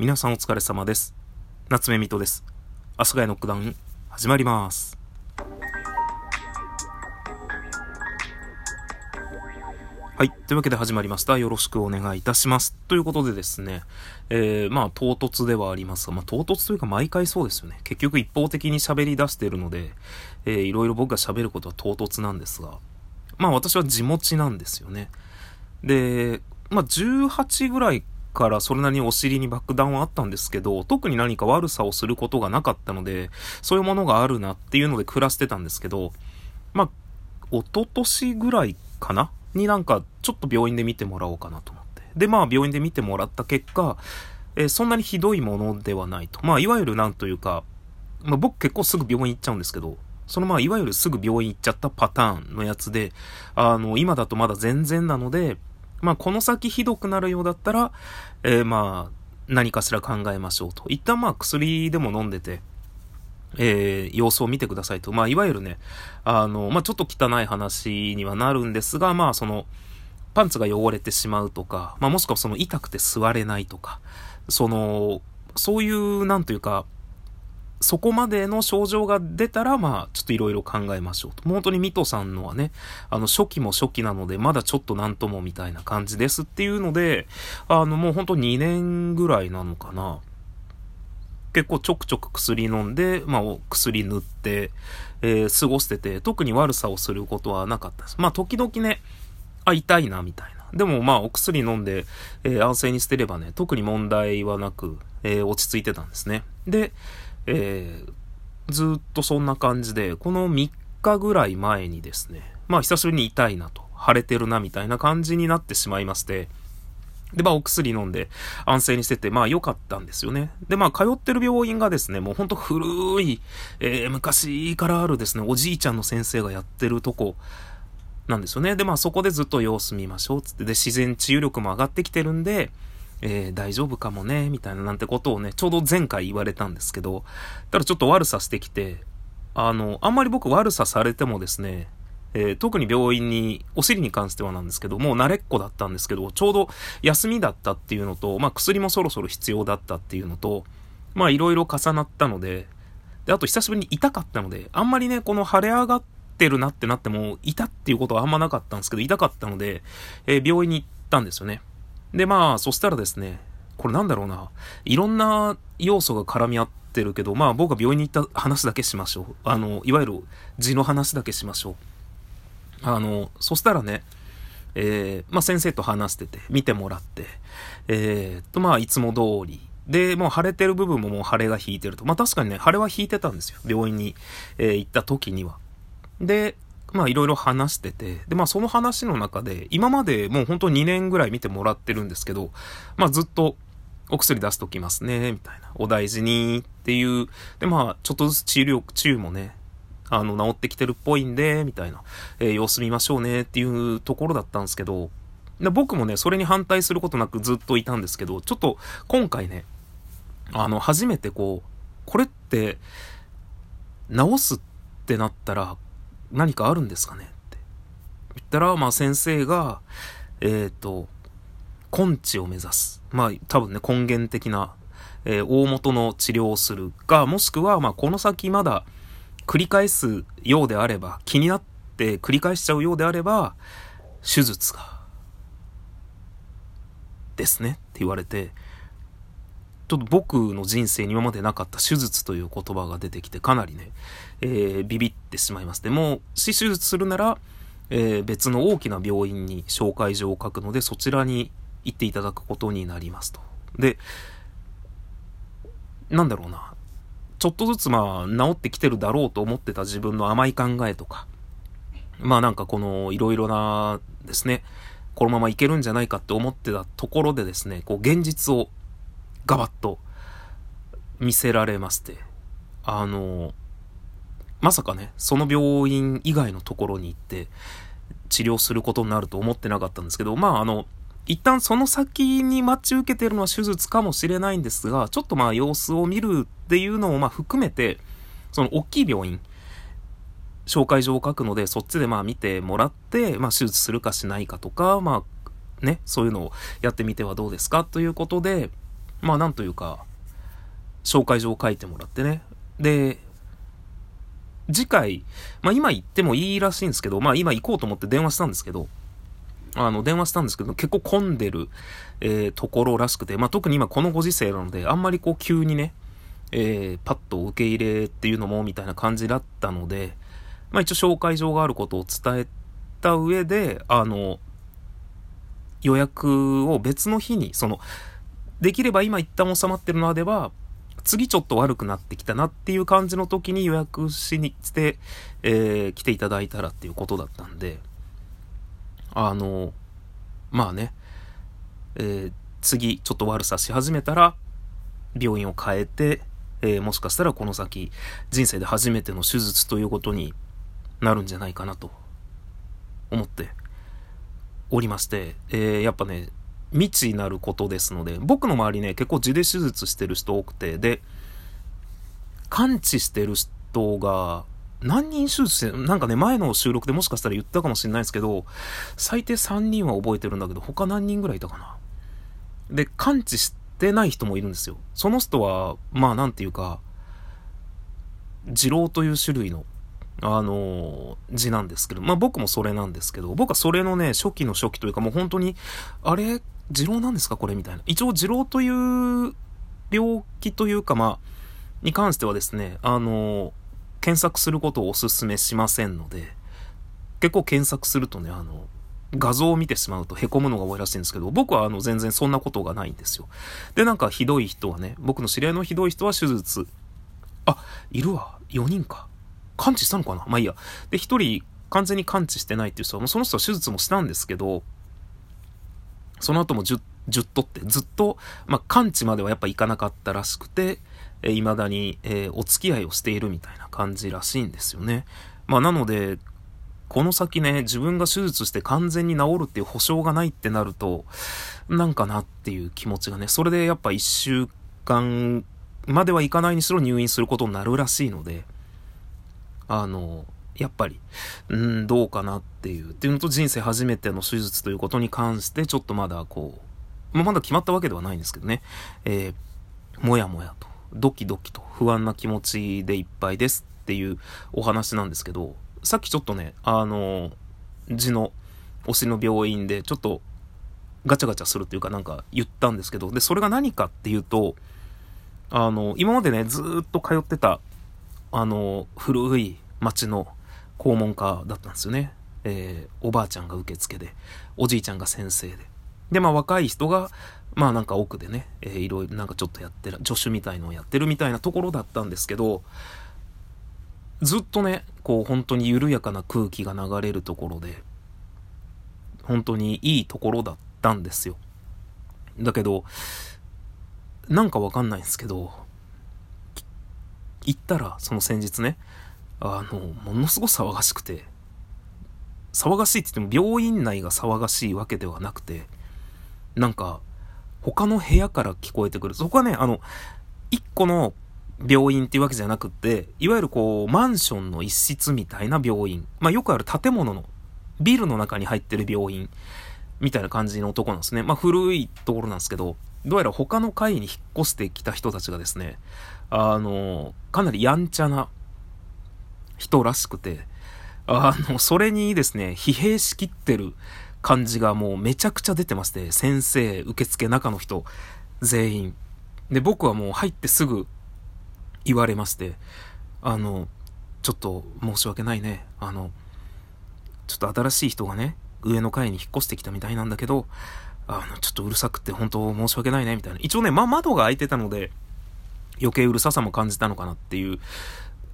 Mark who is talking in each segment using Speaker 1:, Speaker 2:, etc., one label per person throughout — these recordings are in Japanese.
Speaker 1: 皆さんお疲れ様です。夏目水戸です。阿佐ヶ谷ノックダウン、始まります。はい。というわけで始まりました。よろしくお願いいたします。ということでですね、えー、まあ、唐突ではありますが、まあ、唐突というか毎回そうですよね。結局一方的に喋り出しているので、えー、いろいろ僕が喋ることは唐突なんですが、まあ、私は地持ちなんですよね。で、まあ、18ぐらいからそれなりにお尻に爆弾はあったんですけど、特に何か悪さをすることがなかったので、そういうものがあるなっていうので暮らしてたんですけど、まあ、一昨年ぐらいかな？になんかちょっと病院で見てもらおうかなと思って。で、まあ病院で見てもらった結果、えー、そんなにひどいものではないと。まあいわゆるなんというか、まあ僕結構すぐ病院行っちゃうんですけど、そのまあいわゆるすぐ病院行っちゃったパターンのやつで、あの、今だとまだ全然なので、まあ、この先ひどくなるようだったら、えー、まあ、何かしら考えましょうと。一旦まあ、薬でも飲んでて、えー、様子を見てくださいと。まあ、いわゆるね、あの、まあ、ちょっと汚い話にはなるんですが、まあ、その、パンツが汚れてしまうとか、まあ、もしくはその痛くて座れないとか、その、そういう、なんというか、そこまでの症状が出たら、まあ、ちょっといろいろ考えましょうと。本当にミトさんのはね、あの、初期も初期なので、まだちょっとなんともみたいな感じですっていうので、あの、もう本当2年ぐらいなのかな。結構ちょくちょく薬飲んで、まあ、薬塗って、えー、過ごしてて、特に悪さをすることはなかったです。まあ、時々ね、あ、痛いな、みたいな。でもまあ、お薬飲んで、えー、安静に捨てればね、特に問題はなく、えー、落ち着いてたんですね。で、えー、ずっとそんな感じで、この3日ぐらい前にですね、まあ久しぶりに痛いなと、腫れてるなみたいな感じになってしまいまして、で、まあ、お薬飲んで安静にしてて、まあ、良かったんですよね。で、まあ、通ってる病院がですね、もうほんと古い、えー、昔からあるですね、おじいちゃんの先生がやってるとこなんですよね。で、まあ、そこでずっと様子見ましょう、つって。で、自然治癒力も上がってきてるんで、えー、大丈夫かもね、みたいななんてことをね、ちょうど前回言われたんですけど、ただちょっと悪さしてきて、あの、あんまり僕悪さされてもですね、えー、特に病院に、お尻に関してはなんですけど、もう慣れっこだったんですけど、ちょうど休みだったっていうのと、まあ薬もそろそろ必要だったっていうのと、まあいろいろ重なったので、で、あと久しぶりに痛かったので、あんまりね、この腫れ上がってるなってなっても、痛っていうことはあんまなかったんですけど、痛かったので、えー、病院に行ったんですよね。で、まあ、そしたらですね、これなんだろうな、いろんな要素が絡み合ってるけど、まあ僕が病院に行った話だけしましょう。あの、いわゆる字の話だけしましょう。あの、そしたらね、えー、まあ先生と話してて、見てもらって、えー、と、まあいつも通り、で、もう腫れてる部分ももう腫れが引いてると。まあ確かにね、腫れは引いてたんですよ。病院に、えー、行った時には。で、まあいろいろ話してて、でまあその話の中で、今までもう本当2年ぐらい見てもらってるんですけど、まあずっとお薬出しときますね、みたいな。お大事にっていう、でまあちょっとずつ治療、治癒もね、あの治ってきてるっぽいんで、みたいな、えー、様子見ましょうねっていうところだったんですけど、で僕もね、それに反対することなくずっといたんですけど、ちょっと今回ね、あの、初めてこう、これって、治すってなったら、何かあるんですかねって言ったら、まあ先生が、えっ、ー、と、根治を目指す。まあ多分ね、根源的な、えー、大元の治療をするか、もしくは、まあこの先まだ繰り返すようであれば、気になって繰り返しちゃうようであれば、手術が、ですねって言われて、ちょっと僕の人生に今までなかった手術という言葉が出てきてかなりね、えー、ビビってしまいます。でも、し手術するなら、えー、別の大きな病院に紹介状を書くので、そちらに行っていただくことになりますと。で、なんだろうな。ちょっとずつまあ、治ってきてるだろうと思ってた自分の甘い考えとか、まあなんかこの、いろいろなですね、このままいけるんじゃないかって思ってたところでですね、こう現実をガバッと見せられまして、あの、まさかね、その病院以外のところに行って治療することになると思ってなかったんですけど、まああの、一旦その先に待ち受けてるのは手術かもしれないんですが、ちょっとまあ様子を見るっていうのをまあ含めて、その大きい病院、紹介状を書くので、そっちでまあ見てもらって、まあ手術するかしないかとか、まあね、そういうのをやってみてはどうですかということで、まあなんというか、紹介状を書いてもらってね。で、次回、まあ今行ってもいいらしいんですけど、まあ今行こうと思って電話したんですけど、あの、電話したんですけど、結構混んでる、えー、ところらしくて、まあ特に今このご時世なので、あんまりこう急にね、えー、パッと受け入れっていうのも、みたいな感じだったので、まあ一応紹介状があることを伝えた上で、あの、予約を別の日に、その、できれば今一旦収まってるのでは、次ちょっと悪くなってきたなっていう感じの時に予約しに来て、えー、来ていただいたらっていうことだったんで、あの、まあね、えー、次ちょっと悪さし始めたら、病院を変えて、えー、もしかしたらこの先、人生で初めての手術ということになるんじゃないかなと思っておりまして、えー、やっぱね、未知なることですので、僕の周りね、結構地で手術してる人多くて、で、完治してる人が、何人手術して、なんかね、前の収録でもしかしたら言ったかもしれないですけど、最低3人は覚えてるんだけど、他何人ぐらいいたかな。で、完治してない人もいるんですよ。その人は、まあなんていうか、二郎という種類のあの、字なんですけど、まあ僕もそれなんですけど、僕はそれのね、初期の初期というかもう本当に、あれ、二郎なんですか？これみたいな。一応二郎という病気というかまあ、に関してはですね、あの、検索することをお勧めしませんので、結構検索するとね、あの、画像を見てしまうと凹むのが多いらしいんですけど、僕はあの全然そんなことがないんですよ。で、なんかひどい人はね、僕の知り合いのひどい人は手術、あ、いるわ、4人か。完治したのかな？まあいいや。で、一人完全に完治してないっていう人は、もうその人は手術もしたんですけど、その後も 10, 10取ってずっと、まあ、完治まではやっぱいかなかったらしくて、えー、未だに、えー、お付き合いをしているみたいな感じらしいんですよね。まあなので、この先ね、自分が手術して完全に治るっていう保証がないってなると、なんかなっていう気持ちがね、それでやっぱ1週間まではいかないにしろ入院することになるらしいので、あの、やっぱり、うん、どうかなっていう、っていうのと人生初めての手術ということに関して、ちょっとまだこう、まあ、まだ決まったわけではないんですけどね、えー、もやもやと、ドキドキと不安な気持ちでいっぱいですっていうお話なんですけど、さっきちょっとね、あの、字の推しの病院でちょっとガチャガチャするっていうかなんか言ったんですけど、で、それが何かっていうと、あの、今までね、ずっと通ってたあの、古い町の校門科だったんですよね。えー、おばあちゃんが受付で、おじいちゃんが先生で。で、まあ若い人が、まあなんか奥でね、えー、いろいろなんかちょっとやってる、助手みたいのをやってるみたいなところだったんですけど、ずっとね、こう本当に緩やかな空気が流れるところで、本当にいいところだったんですよ。だけど、なんかわかんないんですけど、行ったら、その先日ね、あの、ものすごく騒がしくて、騒がしいって言っても病院内が騒がしいわけではなくて、なんか、他の部屋から聞こえてくる。そこはね、あの、一個の病院っていうわけじゃなくって、いわゆるこう、マンションの一室みたいな病院。まあよくある建物の、ビルの中に入ってる病院、みたいな感じのとこなんですね。まあ古いところなんですけど、どうやら他の階に引っ越してきた人たちがですね、あの、かなりやんちゃな人らしくて、あの、それにですね、疲弊しきってる感じがもうめちゃくちゃ出てまして、先生、受付、中の人、全員。で、僕はもう入ってすぐ言われまして、あの、ちょっと申し訳ないね。あの、ちょっと新しい人がね、上の階に引っ越してきたみたいなんだけど、あの、ちょっとうるさくて本当申し訳ないね、みたいな。一応ね、ま、窓が開いてたので、余計うるささも感じたのかなっていう。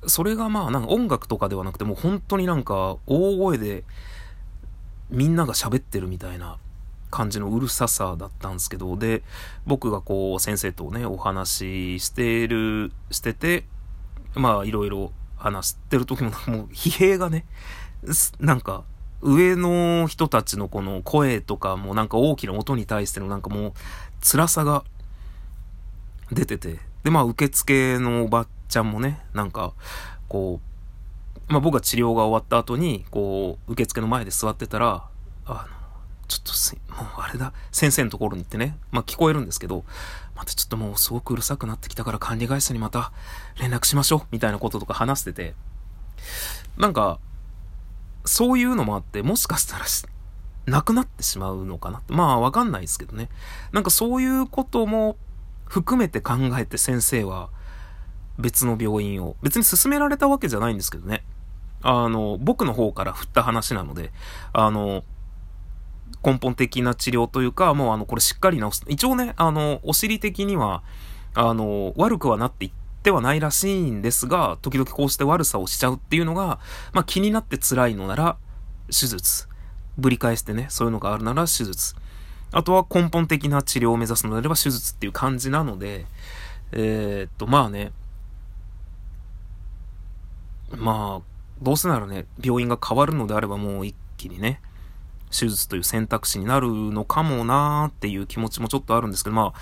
Speaker 1: それがまあ、なんか音楽とかではなくて、もう本当になんか大声でみんなが喋ってるみたいな感じのうるささだったんですけど、で、僕がこう先生とね、お話ししてる、してて、まあいろいろ話してる時ももう疲弊がね、なんか上の人たちのこの声とかもなんか大きな音に対してのなんかもう辛さが出てて、で、まあ、受付のおばちゃんもね、なんか、こう、まあ僕が治療が終わった後に、こう、受付の前で座ってたら、あの、ちょっとす、もうあれだ、先生のところに行ってね、まあ聞こえるんですけど、またちょっともうすごくうるさくなってきたから管理会社にまた連絡しましょう、みたいなこととか話してて、なんか、そういうのもあって、もしかしたらなくなってしまうのかなってまあわかんないですけどね。なんかそういうことも含めて考えて先生は別の病院を、別に勧められたわけじゃないんですけどね。あの、僕の方から振った話なので、あの、根本的な治療というか、もうあの、これしっかり治す。一応ね、あの、お尻的には、あの、悪くはなっていってはないらしいんですが、時々こうして悪さをしちゃうっていうのが、まあ気になって辛いのなら、手術。ぶり返してね、そういうのがあるなら手術。あとは根本的な治療を目指すのであれば手術っていう感じなので、えー、っと、まあね、まあ、どうせならね、病院が変わるのであればもう一気にね、手術という選択肢になるのかもなーっていう気持ちもちょっとあるんですけど、まあ、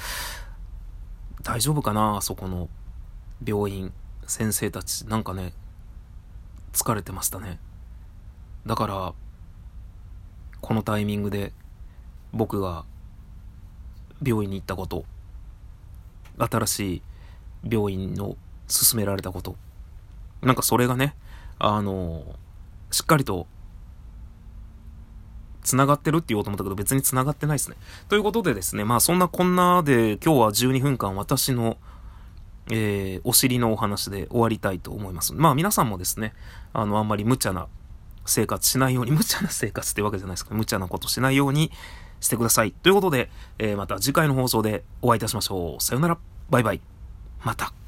Speaker 1: 大丈夫かなそこの病院、先生たち。なんかね、疲れてましたね。だから、このタイミングで僕が病院に行ったこと、新しい病院の勧められたこと、なんかそれがね、あの、しっかりと繋がってるって言おうと思ったけど別に繋がってないですね。ということでですね、まあそんなこんなで今日は12分間私のえー、お尻のお話で終わりたいと思います。まあ皆さんもですね、あの、あんまり無茶な生活しないように、無茶な生活ってわけじゃないですか。無茶なことしないようにしてください。ということで、えー、また次回の放送でお会いいたしましょう。さよなら。バイバイ。また。